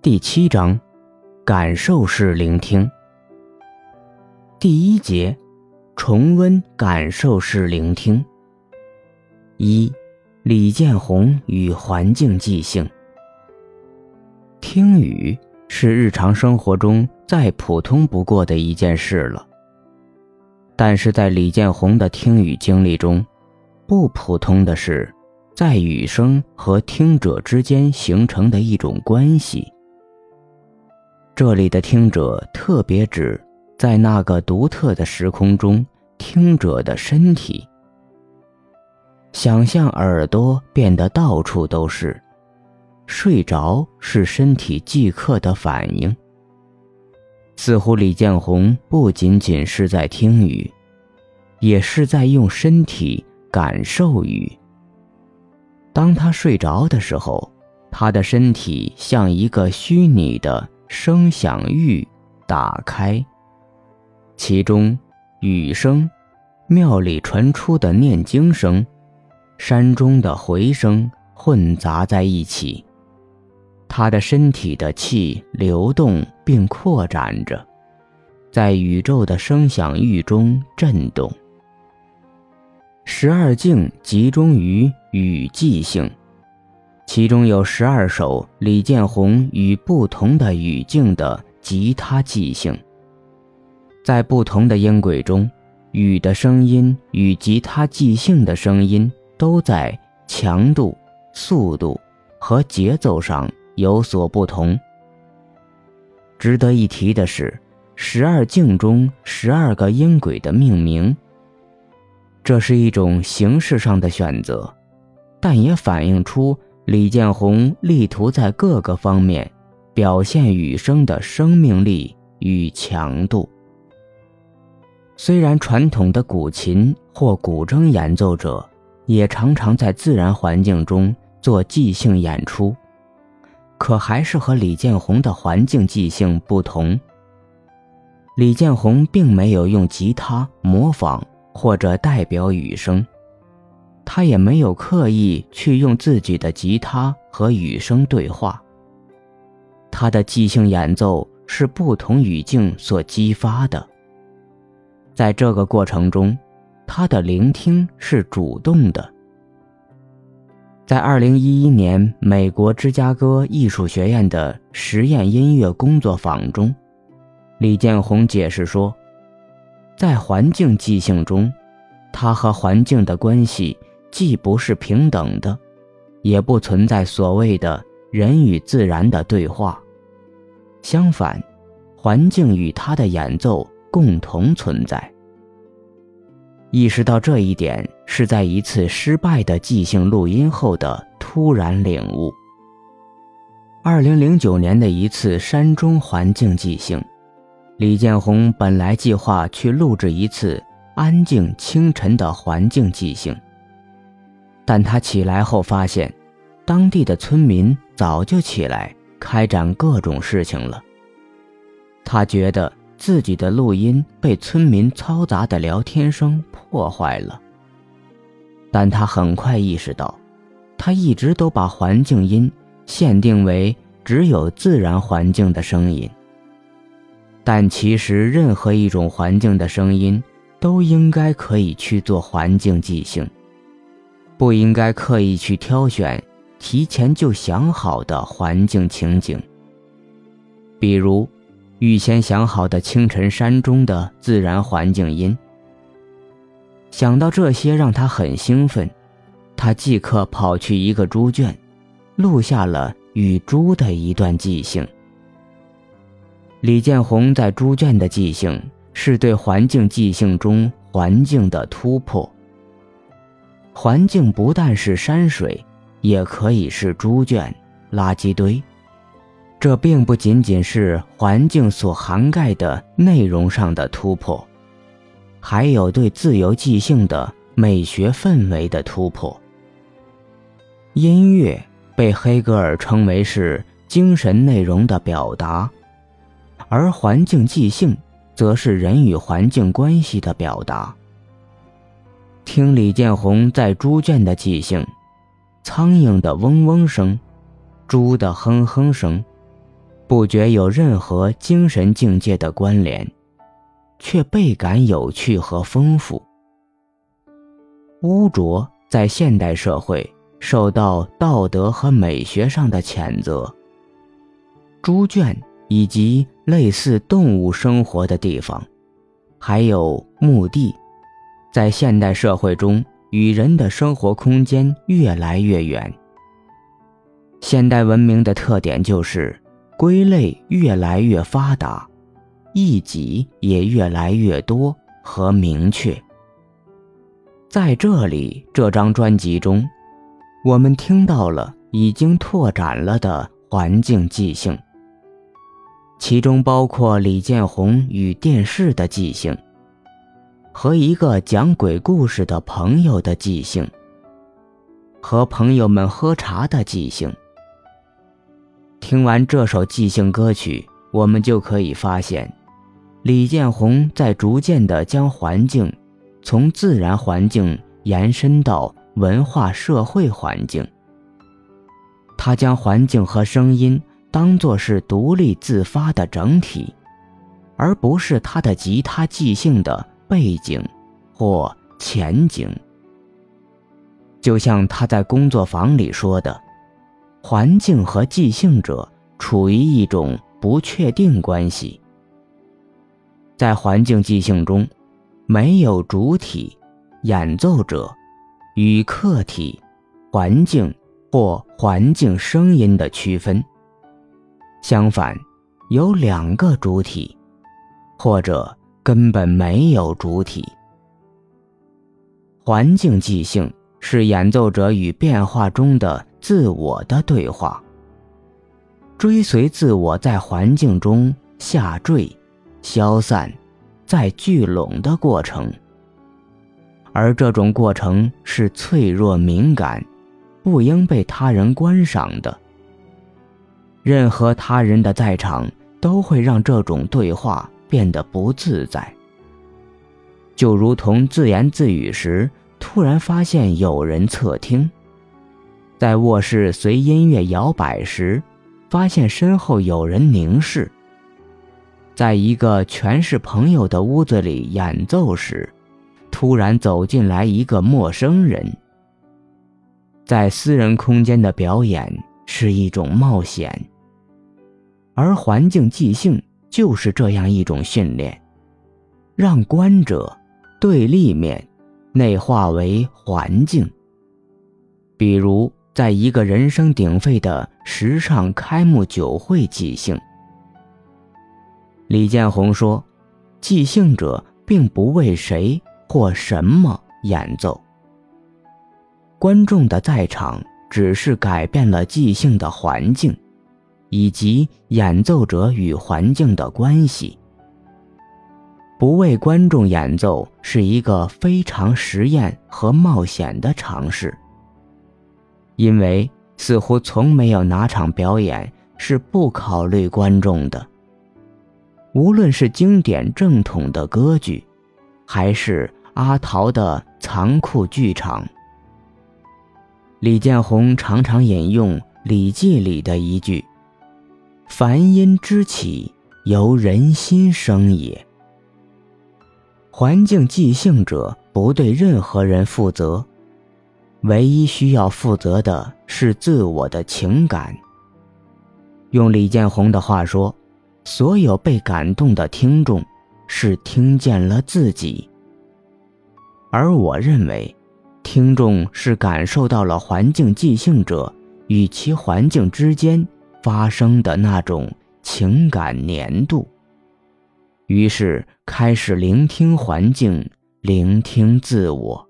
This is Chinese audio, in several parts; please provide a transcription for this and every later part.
第七章，感受式聆听。第一节，重温感受式聆听。一，李建宏与环境即兴。听雨是日常生活中再普通不过的一件事了，但是在李建宏的听雨经历中，不普通的是，在雨声和听者之间形成的一种关系。这里的听者特别指在那个独特的时空中听者的身体。想象耳朵变得到处都是，睡着是身体即刻的反应。似乎李建宏不仅仅是在听雨，也是在用身体感受雨。当他睡着的时候，他的身体像一个虚拟的。声响域打开，其中雨声、庙里传出的念经声、山中的回声混杂在一起。他的身体的气流动并扩展着，在宇宙的声响域中震动。十二境集中于雨季性。其中有十二首李建宏与不同的语境的吉他即兴，在不同的音轨中，雨的声音与吉他即兴的声音都在强度、速度和节奏上有所不同。值得一提的是，十二境中十二个音轨的命名，这是一种形式上的选择，但也反映出。李建宏力图在各个方面表现雨声的生命力与强度。虽然传统的古琴或古筝演奏者也常常在自然环境中做即兴演出，可还是和李建宏的环境即兴不同。李建宏并没有用吉他模仿或者代表雨声。他也没有刻意去用自己的吉他和雨声对话。他的即兴演奏是不同语境所激发的。在这个过程中，他的聆听是主动的。在二零一一年美国芝加哥艺术学院的实验音乐工作坊中，李建宏解释说，在环境即兴中，他和环境的关系。既不是平等的，也不存在所谓的人与自然的对话。相反，环境与他的演奏共同存在。意识到这一点，是在一次失败的即兴录音后的突然领悟。二零零九年的一次山中环境即兴，李建宏本来计划去录制一次安静清晨的环境即兴。但他起来后发现，当地的村民早就起来开展各种事情了。他觉得自己的录音被村民嘈杂的聊天声破坏了。但他很快意识到，他一直都把环境音限定为只有自然环境的声音。但其实任何一种环境的声音都应该可以去做环境即兴。不应该刻意去挑选提前就想好的环境情景，比如预先想好的清晨山中的自然环境音。想到这些，让他很兴奋，他即刻跑去一个猪圈，录下了与猪的一段即兴。李建宏在猪圈的即兴，是对环境即兴中环境的突破。环境不但是山水，也可以是猪圈、垃圾堆。这并不仅仅是环境所涵盖的内容上的突破，还有对自由即兴的美学氛围的突破。音乐被黑格尔称为是精神内容的表达，而环境即兴则是人与环境关系的表达。听李建宏在猪圈的即兴，苍蝇的嗡嗡声，猪的哼哼声，不觉有任何精神境界的关联，却倍感有趣和丰富。污浊在现代社会受到道德和美学上的谴责。猪圈以及类似动物生活的地方，还有墓地，在现代社会中与人的生活空间越来越远。现代文明的特点就是归类越来越发达，异己也越来越多和明确。在这里，这张专辑中，我们听到了已经拓展了的环境即兴。其中包括李建宏与电视的即兴，和一个讲鬼故事的朋友的即兴，和朋友们喝茶的即兴。听完这首即兴歌曲，我们就可以发现，李建宏在逐渐地将环境从自然环境延伸到文化社会环境。他将环境和声音。当作是独立自发的整体，而不是他的吉他即兴的背景或前景。就像他在工作坊里说的，环境和即兴者处于一种不确定关系。在环境即兴中，没有主体、演奏者与客体、环境或环境声音的区分。相反，有两个主体，或者根本没有主体。环境即兴是演奏者与变化中的自我的对话，追随自我在环境中下坠、消散、再聚拢的过程。而这种过程是脆弱敏感，不应被他人观赏的。任何他人的在场都会让这种对话变得不自在，就如同自言自语时突然发现有人侧听，在卧室随音乐摇摆时发现身后有人凝视，在一个全是朋友的屋子里演奏时，突然走进来一个陌生人。在私人空间的表演是一种冒险。而环境即兴就是这样一种训练，让观者对立面内化为环境。比如，在一个人声鼎沸的时尚开幕酒会即兴，李建宏说：“即兴者并不为谁或什么演奏，观众的在场只是改变了即兴的环境。”以及演奏者与环境的关系。不为观众演奏是一个非常实验和冒险的尝试，因为似乎从没有哪场表演是不考虑观众的。无论是经典正统的歌剧，还是阿陶的残酷剧场，李建宏常常引用《礼记》里的一句。凡因之起，由人心生也。环境即兴者不对任何人负责，唯一需要负责的是自我的情感。用李建宏的话说，所有被感动的听众是听见了自己，而我认为，听众是感受到了环境即兴者与其环境之间。发生的那种情感粘度，于是开始聆听环境，聆听自我。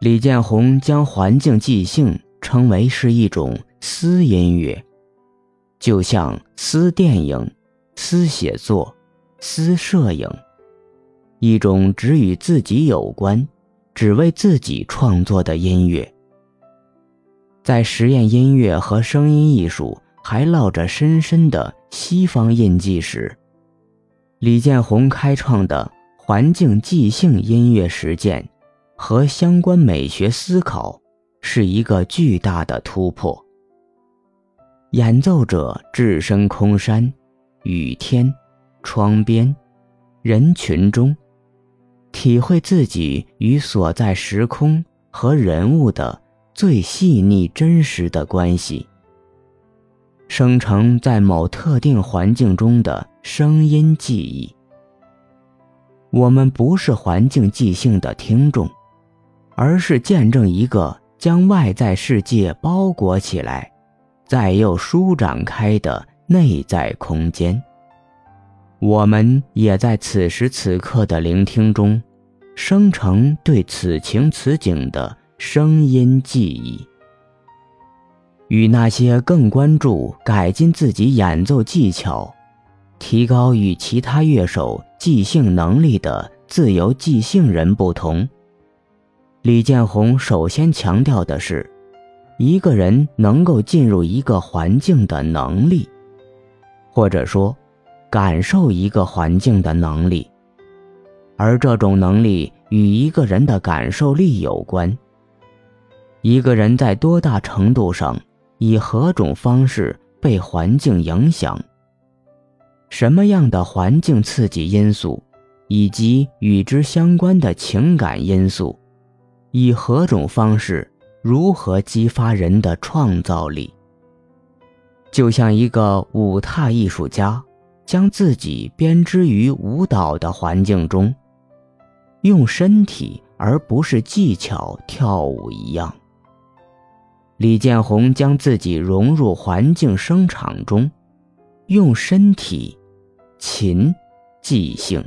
李建宏将环境即兴称为是一种私音乐，就像私电影、私写作、私摄影，一种只与自己有关、只为自己创作的音乐。在实验音乐和声音艺术还烙着深深的西方印记时，李建宏开创的环境即兴音乐实践和相关美学思考是一个巨大的突破。演奏者置身空山、雨天、窗边、人群中，体会自己与所在时空和人物的最细腻真实的关系，生成在某特定环境中的声音记忆。我们不是环境即兴的听众，而是见证一个将外在世界包裹起来。再又舒展开的内在空间，我们也在此时此刻的聆听中，生成对此情此景的声音记忆。与那些更关注改进自己演奏技巧、提高与其他乐手即兴能力的自由即兴人不同，李建宏首先强调的是。一个人能够进入一个环境的能力，或者说，感受一个环境的能力，而这种能力与一个人的感受力有关。一个人在多大程度上以何种方式被环境影响，什么样的环境刺激因素，以及与之相关的情感因素，以何种方式。如何激发人的创造力？就像一个舞踏艺术家将自己编织于舞蹈的环境中，用身体而不是技巧跳舞一样。李建宏将自己融入环境声场中，用身体琴即兴。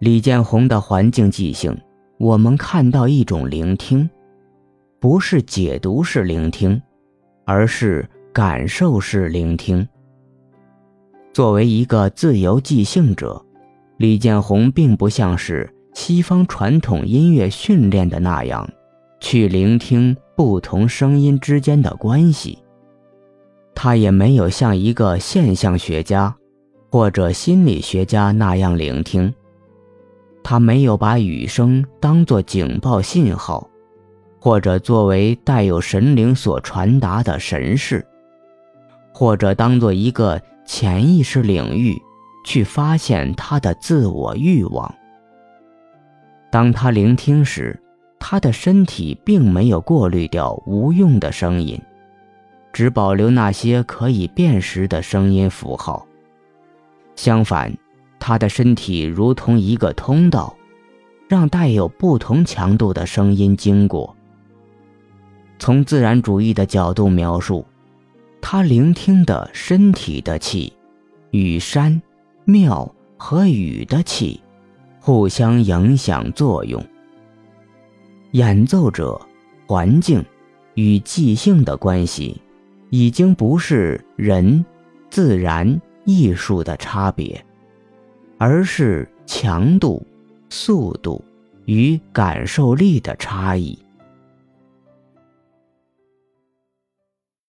李建宏的环境即兴。我们看到一种聆听，不是解读式聆听，而是感受式聆听。作为一个自由即兴者，李建宏并不像是西方传统音乐训练的那样，去聆听不同声音之间的关系。他也没有像一个现象学家或者心理学家那样聆听。他没有把雨声当作警报信号，或者作为带有神灵所传达的神事，或者当做一个潜意识领域去发现他的自我欲望。当他聆听时，他的身体并没有过滤掉无用的声音，只保留那些可以辨识的声音符号。相反。他的身体如同一个通道，让带有不同强度的声音经过。从自然主义的角度描述，他聆听的身体的气，与山、庙和雨的气互相影响作用。演奏者、环境与即兴的关系，已经不是人、自然、艺术的差别。而是强度、速度与感受力的差异。